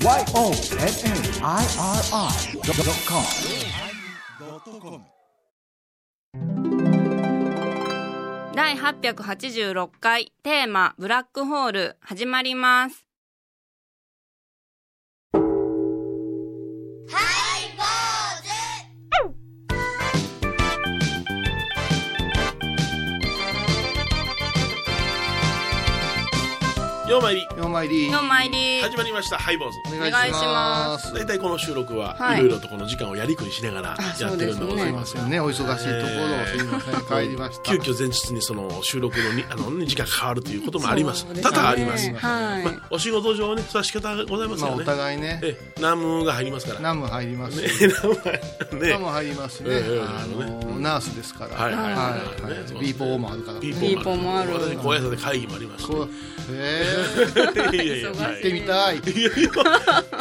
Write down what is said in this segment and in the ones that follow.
YONNIRI.com 第886回テーマブラックホール始まります。ようまいり。ようまいりの参り。始まりました。ハイボーズ。お願いします。大体この収録ははい。いろいろとこの時間をやりくりしながらやってるんでございます。すいませんね。お忙しいところをすいません。帰りました。急遽前日にその収録のにあの、ね、時間変わるということもあります。多々あります、はい。まあ、お仕事上ねそれは仕方ございますまあおよね、互いね。ええ。ナムが入りますから。ナム入りますねしナム入りますね。ええあのナースですから。はいはいはい。ははい。ねそういビーポーもあるから。ピピーポーもある。私高野山で会議もありますしこうへえ行ってみたい。いやいや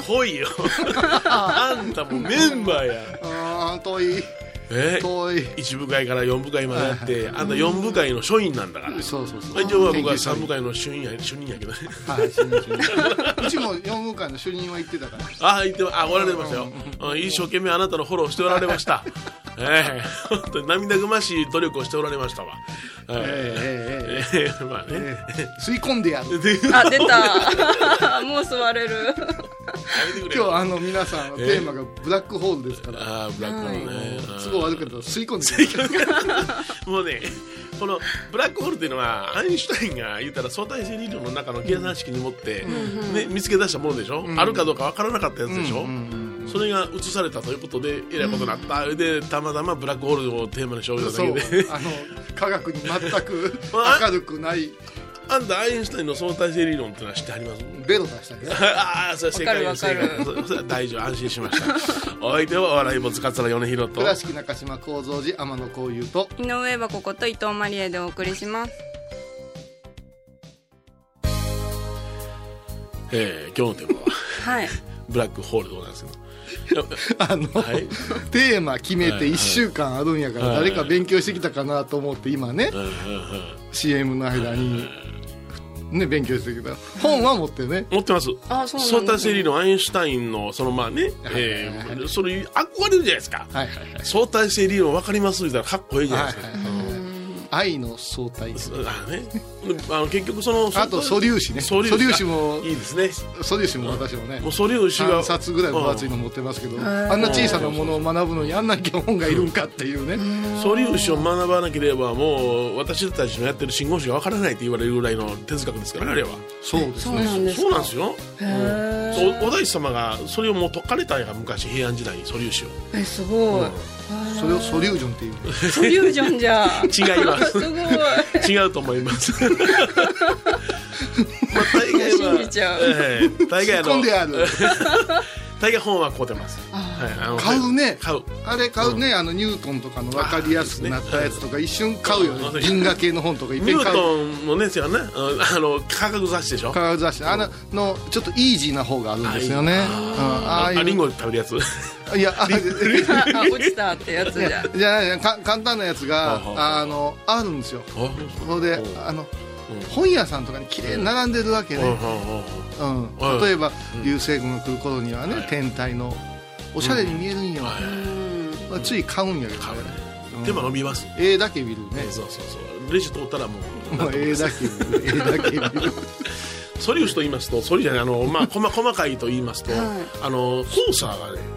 来いよ。あんたもメンバーや。あー遠いえー、一部会から四部会まであって、あんた4部会の書院なんだから、そうそうそう。一応僕は三部会の主任や主任やけどね、はい、主任主任。うちも四部会の主任は行ってたから。ああ行ってああおられましたよ、うん一生懸命あなたのフォローしておられました。ええ本当に涙ぐましい努力をしておられましたわ。ええええ まあね、吸い込んでやる。あ出た。もう座れる。今日あの皆さんのテーマがブラックホールですから。ああ、ブラックホールね。都合悪いけど吸い込んでやるもうね、このブラックホールっていうのは、アインシュタインが言ったら相対性理論の中の計算式に持って、ね、見つけ出したものでしょ、あるかどうかわからなかったやつでしょ、それが映されたということで、えらいことになった。で、たまたまブラックホールをテーマにしようだけで。あの科学に全く あ。明るくないあんた、アインシュタインの相対性理論ってのは知ってあります？ベロ出したけど ああ、それ正解です。わかるわかる正解そ大丈夫、安心しました。お相手は、お笑い坊主桂米宏と。倉敷中島幸三寺天野幸雄と井上はここと伊藤マリエでお送りします。えー今日のテーマは、はい。ブラックホールでございますけど。あの、はいテーマ決めて1週間あるんやからはい誰か勉強してきたかなと思って今ねうんうんうん CM の間にね勉強してきた本は持ってね持ってます。あ、そう相なんですね。対性理論、アインシュタインの、そのまあね、えー、それ、憧れるじゃないですか。はいはいはい相対性理論分かります言ったらかっこいいじゃないですか。はいはいはい愛の相対あね、あの結局そのあと素粒子ね。素粒子素粒子もいいですね。素粒子も私もねもう素粒子が3冊ぐらい分厚いの持ってますけどあんな小さなものを学ぶのにあんな本がいるんかっていうね。素粒子を学ばなければもう私たちのやってる信号子が分からないって言われるぐらいの哲学ですからねあれは。そうですそうなねんですか？そうなんですよ。お大師様がそれをもう解かれたんや昔平安時代に素粒子を。え。え、すごい。それをソリュージョンっていうソリュージョンじゃ。違います。すごい。違うと思いますまあ大概は。信じちゃう。ええ大概あの。突っ込んである。大概本は買うてます。はい。あの買うね。買う。あれ買うね、あのニュートンとかの分かりやすくなったやつとか一瞬買うようんね。銀河系の本とかいっぺん買う。ニュートンのねですよねあの科学雑誌でしょ？科学雑誌。あののちょっとイージーな方があるんですよね、うん、ああいう。あリンゴ食べるやつ？いやああ、落ちたってやつじゃ。じゃないか簡単なやつがあのあるんですよ。あそれであの本屋さんとかに綺麗に並んでるわけね、うんうん例えば流星群が来る頃にはね、天体のおしゃれに見えるんよ、うん。まあつい買うんやけどね。うん。手間伸びます。絵だけ見るね。そうそうそう。レジ通ったらもうもう絵だけ見る。絵だけ見る。素粒子と言いますと素粒子じゃないあのまあ細細かいと言いますとはい。あのコーサーがね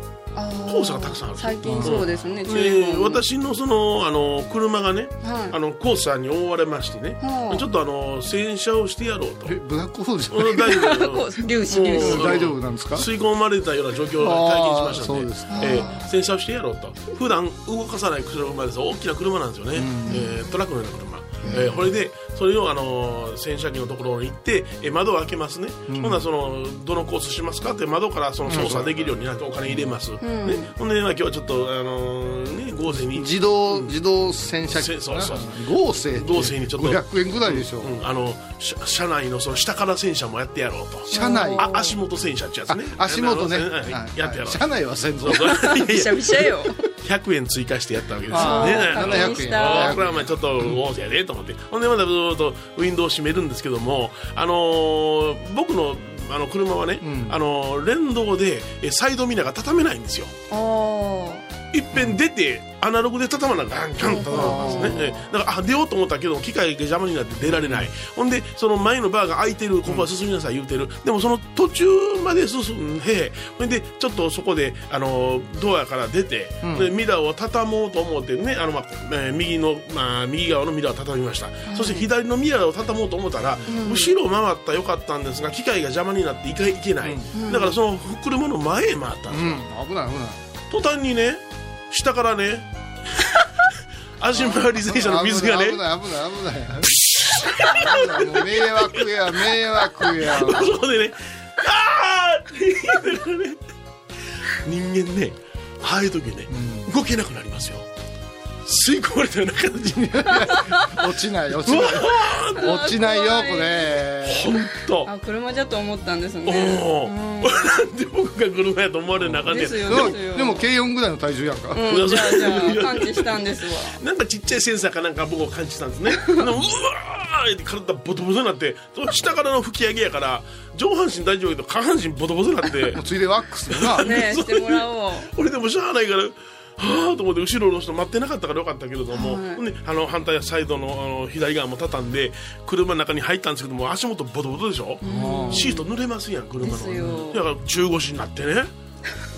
黄砂がたくさんある最近そうですね。注意で報も私のそのあの車がねはい。あのコーサーに覆われましてねはい。ちょっとあの洗車をしてやろうと。えブラックホールじゃない？うん大丈夫。粒子粒子。大丈夫なんですか？吸い込まれたような状況を体験しましたのででえー洗車をしてやろうと。普段動かさない車です。大きな車なんですよね、えートラックのような車、えーこれでそれをあのー洗車機のところに行って、えー窓を開けますね、ほん。ならそのどのコースしますかって窓からその操作できるようになってお金入れます、ね、ほんで、まあ、今日はちょっとあのーね合成に。自動自動洗車機。せそうそう。合成合成にちょっと。500円ぐらいでしょ、うんあの車車内のその下から洗車もやってやろうと。車内。あ足元洗車ってやつあね足元ね、やってやろう。車内は洗そう浄そう。いやいや。びしゃびしゃよ。100円追加してやったわけですよあねー確認し700たあーこれはまあちょっと大手やでと思って。ほんでまたずっとウィンドウを閉めるんですけどもあのー僕のあの車はね、うん。あの連動でえサイドミラーが畳めないんですよ。あいっぺん出てアナログで畳まなガンガン畳まなますね、えだからあ出ようと思ったけど機械が邪魔になって出られない。ほんでその前のバーが開いてるここは進みなさい言うてる。でもその途中まで進んでほんでちょっとそこであのドアから出て、うん。でミラーを畳もうと思ってねあの、まあえー右の、まあ、右側のミラーを畳みました、そして左のミラーを畳もうと思ったら、後ろ回ったらよかったんですが機械が邪魔になっていけいけない、だからその車の前へ回ったんですよ、うん。危ない危ない。途端にね下からね。足回り洗車の水がね。危ない危ない危ない。危ない。もう迷惑や迷惑や。そこでね「あー!」ってね。人間ねああいう時ね、動けなくなりますよ吸い込まれたような感じに落ちない落ちない。落ちないよこれ。本当。あ車じゃと思ったんですおね。おうん。なんで僕が車やと思われなあかんねんですよでもでも軽音ぐらいの体重やんか、うんじゃあじゃあ感知したんですわ。なんかちっちゃいセンサーかなんか僕を感じたんですね。うわーって体ボトボトになってその下からの吹き上げやから上半身大丈夫やけど下半身ボトボトになって。ついでワックスよな。ねしてもらおう。俺でもしゃあないからはあと思って後ろの人待ってなかったからよかったけれども、はい。あの反対サイドのあの左側も畳んで車の中に入ったんですけども足元ボトボトでしょ、シート濡れますやん車の。だから中腰になってね。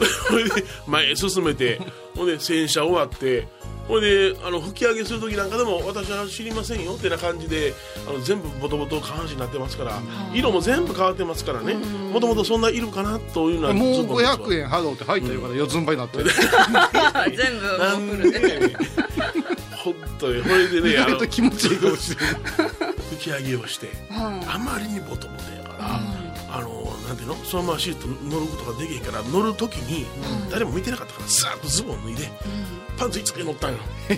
前へ進めてほんで洗車終わってほいであの吹き上げする時なんかでも私は知りませんよってな感じであの全部ボトボト下半身になってますから色も全部変わってますからね。もともとそんないるかなというのはもうずっと思ってます。500円払うって入ったよから四つん這いになってる。全部。なんでで本当に。これでね あの意外と気持ちいいかもしれない吹き上げをしてはあまりにボトボトやから、あのなんていうの？そのままシート乗ることができへんから乗る時に誰も見てなかったからさーっとズボン脱いで、パンツいつけ乗ったんよ。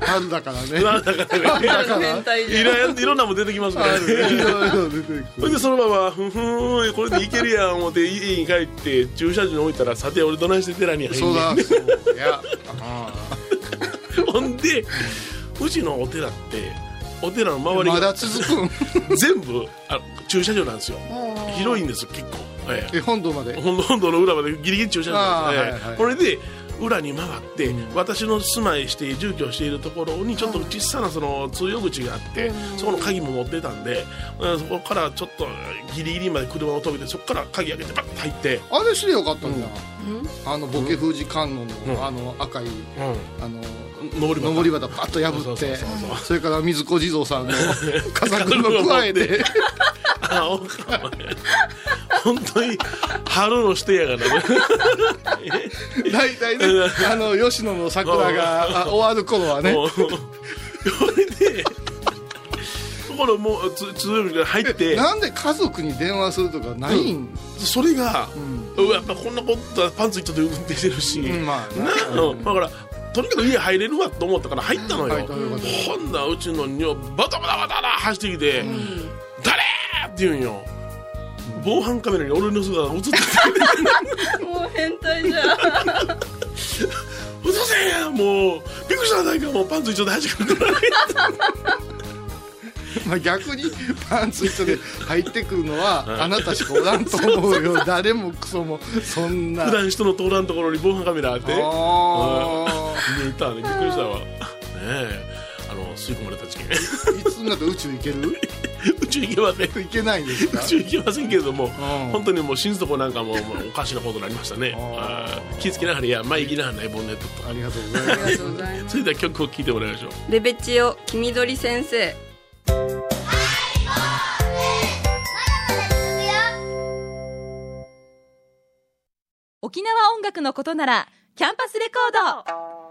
春だからね。だからね。だから。いろいろんなもん出てきますからあるねい。ろ出てくるそれでそのままふんふんこれでいけるやん思って家に帰って駐車場に置いたらさて俺どないして寺に入んそうねんだそう。いやあ ほんでうちのお寺ってお寺のあ周りがまだ続くん？全部あ駐車場なんですよ。あ広いんです結構、ええ。え本堂まで？本堂の裏までギリギリ駐車場なんです、あーはいはいええこれで裏に回って、私の住まいして住居しているところにちょっと小さなその通用口があって、そこの鍵も持ってたんで、うんそこからちょっとギリギリまで車を止めてそこから鍵開けてバッと入って、あれしてよかったんだ。あのボケ封じ観音うん。のあの赤いうあのん、登り登り旗パッと破ってそうそうそうそれから水子地蔵さんの笠車加えて。あおかま本当に春のしてやがな。ね 大体ね あの吉野の桜があ終わる頃はね。それでところもうつ通用口から入って。なんで家族に電話するとかないん？それが、うやっぱこんなことはパンツ一丁で運転してるし、うんまあなうん。だからとにかく家入れるわと思ったから入ったのよ、ほんならうちの女バタバタバタバタ走ってきて「誰?」って言うんよ防犯カメラに俺の姿が映ってもう変態じゃん「うそせんやもうびっくりした。ないかもうパンツ一丁で走ってくるまあ逆にパンツ一丁で入ってくるのはあなたしかおらんと思うよ。誰もクソもそんな。普段人の通らんところに防犯カメラあって。あ見えたね。びっくりしたわ。ねえあの吸い込まれた事件。ーいつになって宇宙行ける？宇宙行けません。行けないんですか？宇宙行けませんけれども、ん。本当にもう死ぬとこなんかもうもうおかしなことになりましたね。気ぃつけながらいや前行きながらねボンネットと。ありがとうございます。ありがとうございますそれでは曲を聴いてもらいましょうレベチオ黄緑先生。沖縄音楽のことならキャンパスレコード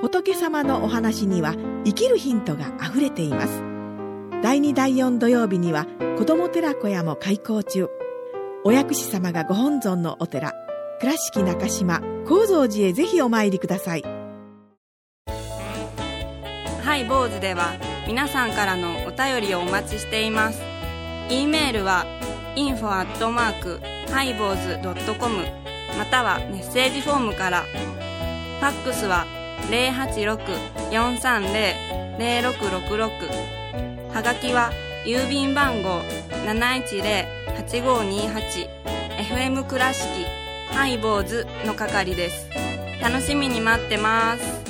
仏様のお話には生きるヒントがあふれています第2第4土曜日には子ども寺小屋も開校中お薬師様がご本尊のお寺倉敷中島・高蔵寺へぜひお参りくださいハイボーズでは皆さんからのお便りをお待ちしています。e メールは info アットマークハイボーズドットコムまたはメッセージフォームから。ファックスは086-430-0666はがきは郵便番号 710-8528FM 倉敷ハイボーズの係です。楽しみに待ってます。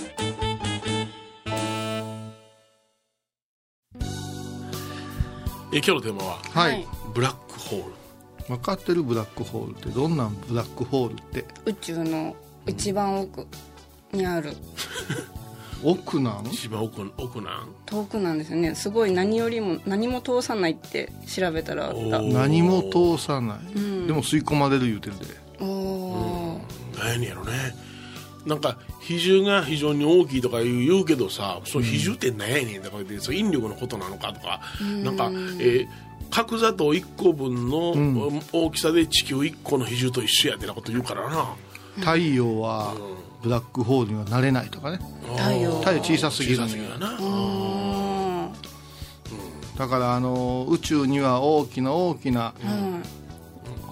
え今日のテーマははい、ブラックホール。分かってるブラックホールってどんなんブラックホールって？宇宙の一番奥にある。奥なん一番奥奥なん？遠くなんですよね。すごい何よりも何も通さないって調べたらあった。何も通さない、ん。でも吸い込まれる言うてるで。おお何やねんやろね。なんか比重が非常に大きいとか言う言うけどさその比重って何やねんとか言って引力のことなのかとかなんか、えー角砂糖1個分のん。大きさで地球1個の比重と一緒やってなこと言うからな。太陽はブラックホールにはなれないとかね。太陽。太陽小さすぎるだからあの宇宙には大きな大きな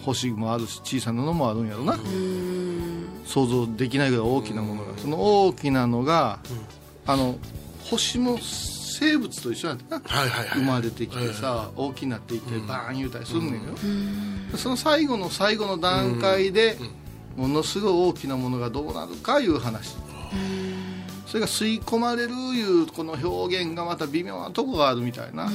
星もあるし小さなのもあるんやろな。想像できないぐらい大きなものが。その大きなのが、あの星も生物と一緒なんだな。はいはいはい。生まれてきてさ、大きくなっていってバーン言うたりするんだよ、その最後の最後の段階で、ものすごい大きなものがどうなるかいう話、それが吸い込まれるいうこの表現がまた微妙なとこがあるみたいな、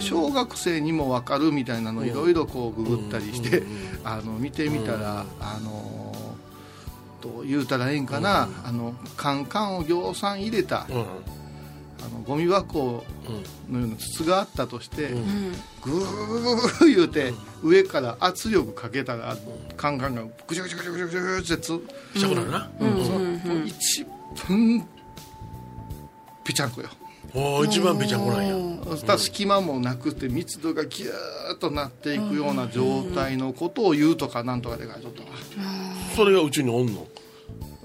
小学生にも分かるみたいなのいろいろこうググったりして、あの見てみたら、あのどう言うたらええんかな、あのカンカンをぎょうさん入れた、うんあのゴミ箱のような筒があったとして、ん。グー言うて上から圧力かけたらカンカンがぐちゃぐちゃぐちゃぐちゃぐちゃぐちゃつ、したくなるな、そのもう一番ぺちゃんこよおー一番ぺちゃんこなんやそしたら隙間もなくて密度がギューッとなっていくような状態のことを言うとかなんとかで書いとったわそれが宇宙におんの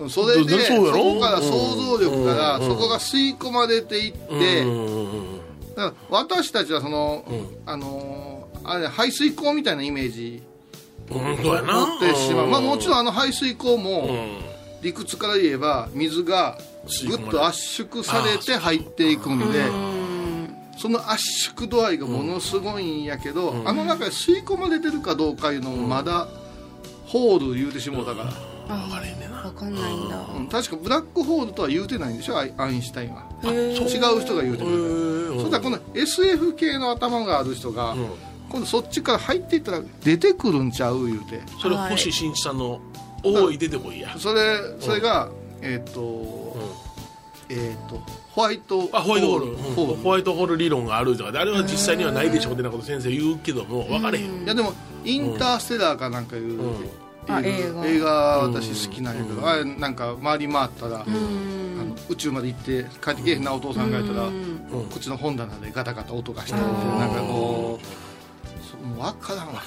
それでだそこから想像力からうん。そこが吸い込まれていって、だから私たちはその、うん。あのーあれ排水口みたいなイメージうんうんそうやな。持ってしまう、まあ、もちろんあの排水口うもん。理屈から言えば水がぐっと圧縮されて入っていくんでその圧縮度合いがものすごいんやけど、あの中で吸い込まれてるかどうかいうのもまだホール言うてしもうたから、分かれへんねんな。わかんないんだ。うん。確かブラックホールとは言うてないんでしょ？アイアインシュタインは。違う人が言うてくるうんそしたらこの SF 系の頭がある人が、うん。今度そっちから入っていったら出てくるんちゃう言うて。それ星新一さんの「おい出てこいや」それそれが、えっ、と、えっ、とホワイトあホワイトホール、ホール。うん。ホワイトホール理論があるとかであれは実際にはないでしょうってなこと先生言うけども分かれへん、いやでもインターステラーかなんかいう、うん。あ映画。映画私好きなんやけど、あれなんか回り回ったら、あの宇宙まで行って帰ってけえへんなお父さんがいたら、うん。こっちの本棚でガタガタ音がしたてなんかこうもう分からんわ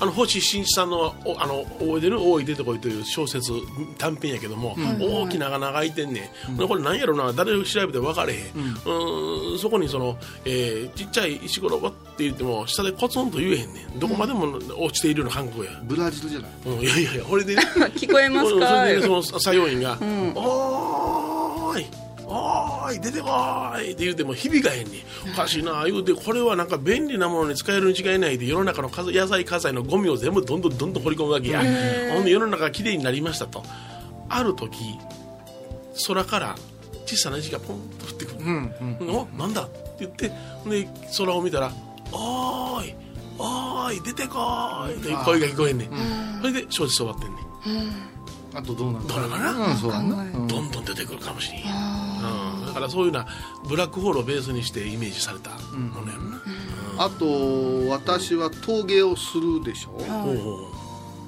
あの星新一さんのおあの覚えてる「おい出てこい」という小説短編やけども、大きな穴が開いてんねん、これ何やろな誰を調べても分かれへん、うん、そこにその、えーちっちゃい石ころばって言っても下でコツンと言えへんねん。どこまでも落ちているような感覚や、ブラジルじゃない？うん、いやいやいやこれで。ね 聞こえますそかその作業員が「おーい。おーい出てこーい」って言うても響かへんねん。おかしいな言うてこれはなんか便利なものに使えるに違いないで世の中のか野菜火災のゴミを全部どんどんどんどん掘り込むわけや。ほんで世の中がきれいになりましたと。ある時空から小さな石がポンと降ってくる、うんうんおなんだって言ってほんで空を見たら「おーいおーい出てこーい」という声が聞こえんねん、それで小説終わってんねん。あとどうなのどうなのかなうんそうだな、うんどんどん出てくるかもしれん、うん、だからそういうようなブラックホールをベースにしてイメージされたものやろな、あと私は陶芸をするでしょ？ほうほ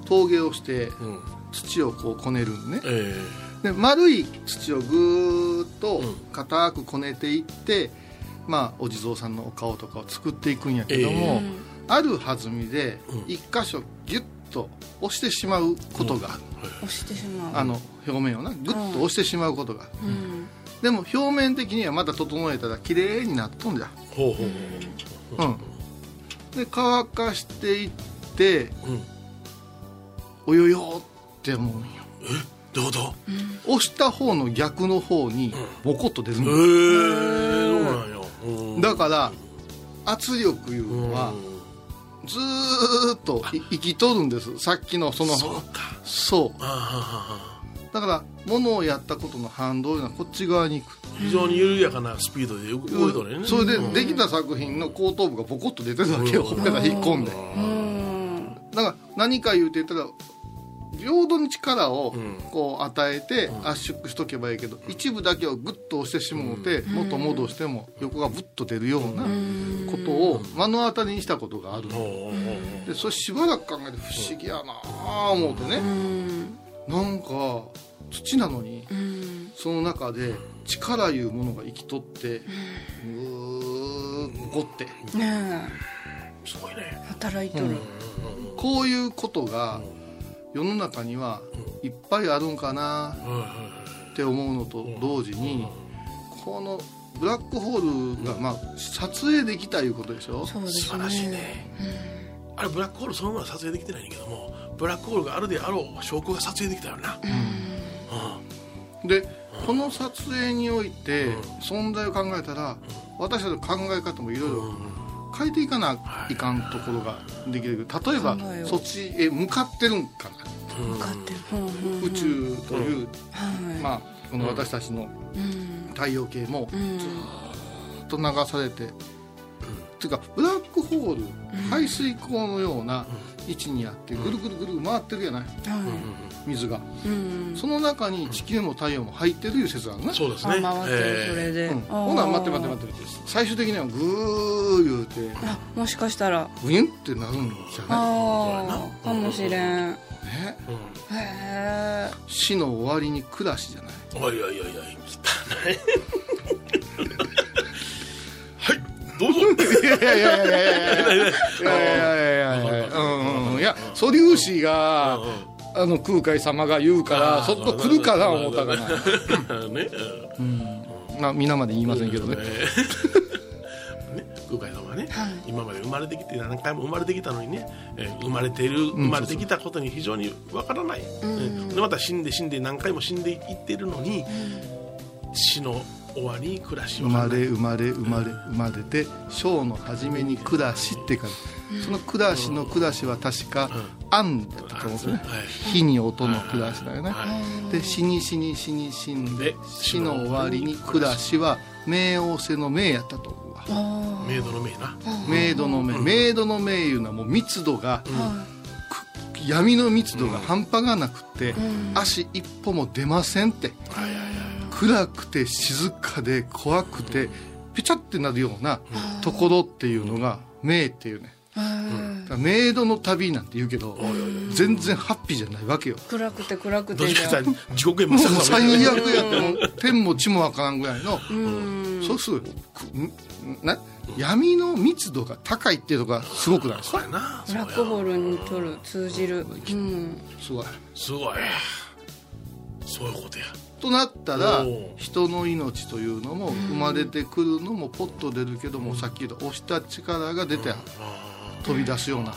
陶芸をしてううん。土をこうこねるんね。えで丸い土をぐーっとうん。硬くこねていってまあ、お地蔵さんのお顔とかを作っていくんやけども、ある弾みで一箇所ギュッと押してしまうことがある、押してしまう。あの表面をなグッと押してしまうことがある、うん。でも表面的にはまた整えたら綺麗になっとんじゃほうほうほうん。で乾かしていってううん。およよって思うんよ。どういうこと？押した方の逆の方にボコッと出るへえの、そうなんようん。だから圧力いうのはずーっとい生きとるんです。さっきのそのそうだから物をやったことの反動いうのはこっち側に行く。非常に緩やかなスピードで動いとるよね。それでうん。できた作品の後頭部がボコッと出てるわけよ。ほっぺた引っ込んでうん。だから何か言うて言ったら平等に力をうん。こう与えて圧縮しとけばいいけど一部だけをグッと押してしもうて元戻しても横がブッと出るようなことを目の当たりにしたことがあるでそれしばらく考えて不思議やなあ思うてね。うん。なんか土なのにうん。その中で力いうものが生きとってぐーごって。ねすごいね。え働いとる。こういうことが世の中にはいっぱいあるんかなって思うのと同時にこのブラックホールがまあ撮影できたいうことでしょ？そうですね。素晴らしいね。あれブラックホールそのまま撮影できてないんだけどもブラックホールがあるであろう証拠が撮影できたよな。でこの撮影において存在を考えたら私たちの考え方もいろいろ変えていかない。かんところができる。例えばそっちへ向かってるんかな宇宙というはいまあこの私たちのうん。太陽系もうん。ずっと流されて、っていうかブラックホール排水口のような位置にあってぐるぐるぐる回ってるやない？は水が。いうん。その中に地球も太陽も入ってるいう説があるねそうですね。あ回ってるそれで。ほな待って待って待って待って。最終的にはグー言うてあもしかしたら。ブニュンってなるんじゃない？かもしれんね。へえ死の終わりに暮らしじゃない？おいおいおいおい汚い。はいどうぞ。いやいやいやいやいやいやいやいやいやいやうんうんいや素粒子があの空海様が言うからそっと来るかな思ったかなねまあ皆まで言いませんけどね、今まで生まれてきて何回も生まれてきたのにね、えー生まれている生まれてきたことに非常にわからない、うん。でまた死んで死んで何回も死んでいっているのに、死の終わりに暮らし生まれ生まれ生まれ生まれて生の初めに暮らしってからその暮らしの暮らしは確か「あん」だったと思うんですねはい。火に音の暮らしだよね。はで死に死に死に死んでで死の終わりに暮らし。は冥王星の冥やったと。思うわあメイドのメイな、メイドの冥メイドの冥いうのはもう密度がく闇の密度が半端がなくって足一歩も出ませんって。暗くて静かで怖くてピチャってなるようなところっていうのが冥っていうねあだからメイドの旅なんて言うけど全然ハッピーじゃないわけよ。暗くて暗くて地獄へもう最悪やってもう天も地もわからんぐらいのうん。そうするな闇の密度が高いっていうのがすごくないですか？ブラックホールにとる通じる。うん。すごい。すごい。そういうことや。となったら人の命というのも生まれてくるのもポッと出るけどもさっき言った押した力が出て飛び出すような。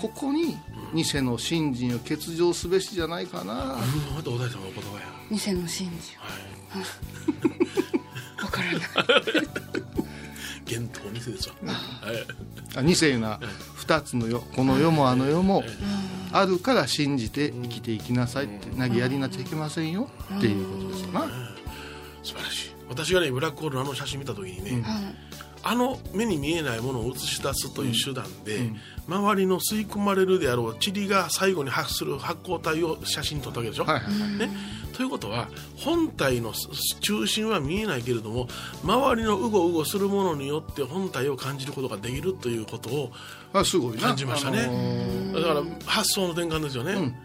ここに偽の信心を欠場すべしじゃないかな。うんまたお大様の言葉や。偽の真珠 わからない。幻冬偽ですわ、はい。あ二世な。二つの世。この世もあの世もあるから信じて生きていきなさいってなぎやりなっちゃいけませんよ。っていうことですよな。素晴らしい。私がねブラックホールのあの写真見た時にね、あの目に見えないものを映し出すという手段で、周りの吸い込まれるであろう塵が最後に発する発光体を写真に撮ったわけでしょ、はいはいはい。ね、ということは本体の中心は見えないけれども周りのうごうごするものによって本体を感じることができるということをあすごいな。感じましたね、あのー。だから発想の転換ですよね、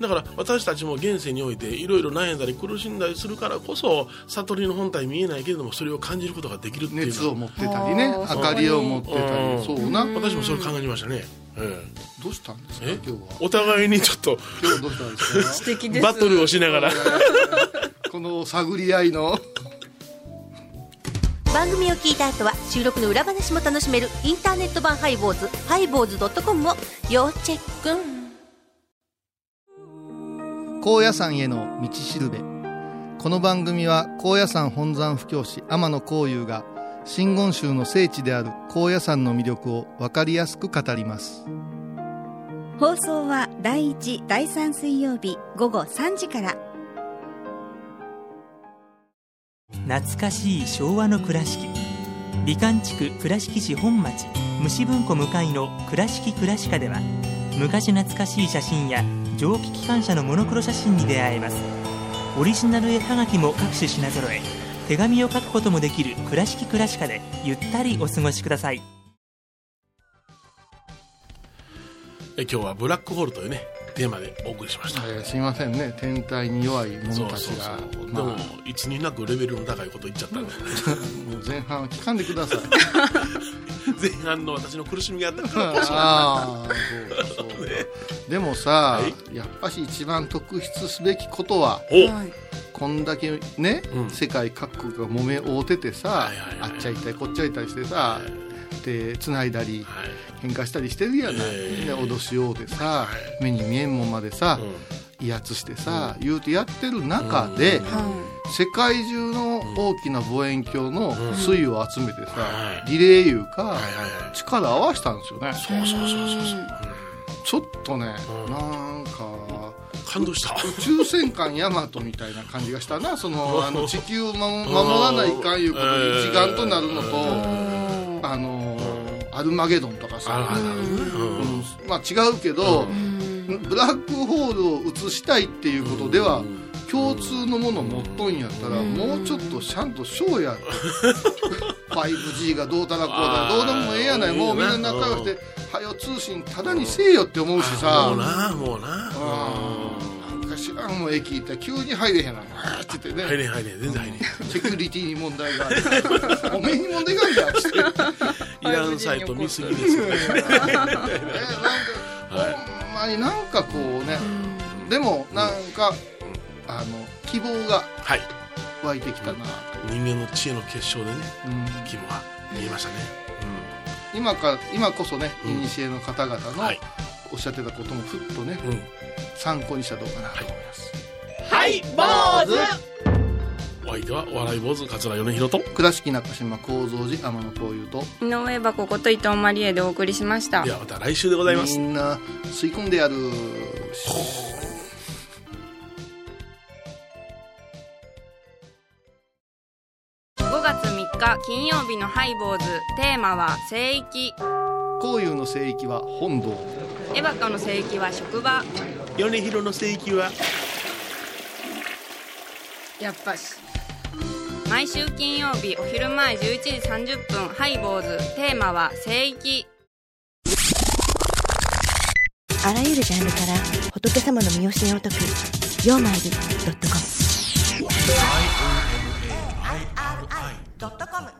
だから私たちも現世においていろいろ悩んだり苦しんだりするからこそ悟りの本体見えないけれどもそれを感じることができるっていう熱を持ってたりね明かりを持ってたうん。りそうな。私もそれ考えましたね、えどうしたんですかえ？今日は。お互いにちょっと。今日はどうしたんですか？素敵です。バトルをしながら。この探り合いの。番組を聞いた後は収録の裏話も楽しめるインターネット版ハイボーズハイボーズドットコムを要チェック高野山への道しるべ。この番組は高野山本山布教師天野幸雄が真言宗の聖地である高野山の魅力を分かりやすく語ります。放送は第1第3水曜日午後3時から。懐かしい昭和の倉敷。美観地区倉敷市本町。虫文庫向かいの「倉敷倉歯科」では昔懐かしい写真や蒸気機関車のモノクロ写真に出会えます。オリジナル絵はがきも各種品揃え手紙を書くこともできる「倉敷倉敷」でゆったりお過ごしください。え今日はブラックホールというねテーマでお送りしました、えーすいませんね。天体に弱い者たちが。でまあ。もいつになくレベルの高いこと言っちゃったんで。もう前半は聞かんでください。前半の私の苦しみがあったから ああそうかそう。かでもさ、はい。やっぱし一番特筆すべきことはこんだけね、うん。世界各国が揉め合うててさ、はいはいはいあっちゃいったりこっちゃいったりしてさ、で繋いだりはい喧嘩したりしてるやない、ええで脅しようでさ、い。目に見えんもんまでさ、威圧してさ、言うてやってる中で、世界中の大きな望遠鏡の水を集めてさ、はい。リレーいうか、力合わせたんですよね。そうそうそうそうそう。ちょっとね、うん。なんか感動した。宇宙戦艦ヤマトみたいな感じがしたなそのあの地球を守守らないかんいうことで一丸となるのとあのアルマゲドンとかさ、まあ違うけど、ブラックホールを映したいっていうことでは、共通のもの持っとんやったら、もうちょっとちゃんとしょうや 5G がどうたらこうだどうでもええやない。もうみんな仲良くてはよ通信ただにせえよって思うしさ。もうなもうな知らんもん駅行ったら急に入れへんなって言ってね。入れん入れん全然入れん。セキュリティに問題がある。おめえに問題があるんだって。言っていらんサイト見すぎですよね。えなんか、ほんまになんかこうね、でもなんか、あの希望がはい。湧いてきたなと、人間の知恵の結晶でねうん。希望が見えましたね。今か今こそねうん。古の方々のはいおっしゃってたこともふっとね、うん。参考にしたらどうかなと思います、はい坊主！お相手はお笑い坊主桂米宏と。倉敷中島幸三寺天野幸雄と。井上箱こと伊藤マリエでお送りしました。ではまた来週でございます。みんな吸い込んでやる。5月3日金曜日のハイボーズテーマは聖域。幸雄の聖域は本堂エバカの聖域は職場。米広の聖域は？やっぱし。毎週金曜日お昼前11時30分ハイボーズ。テーマは聖域。あらゆるジャンルから仏様の身教えを解く「曜マイまドットコム」「i o m a i r i .com」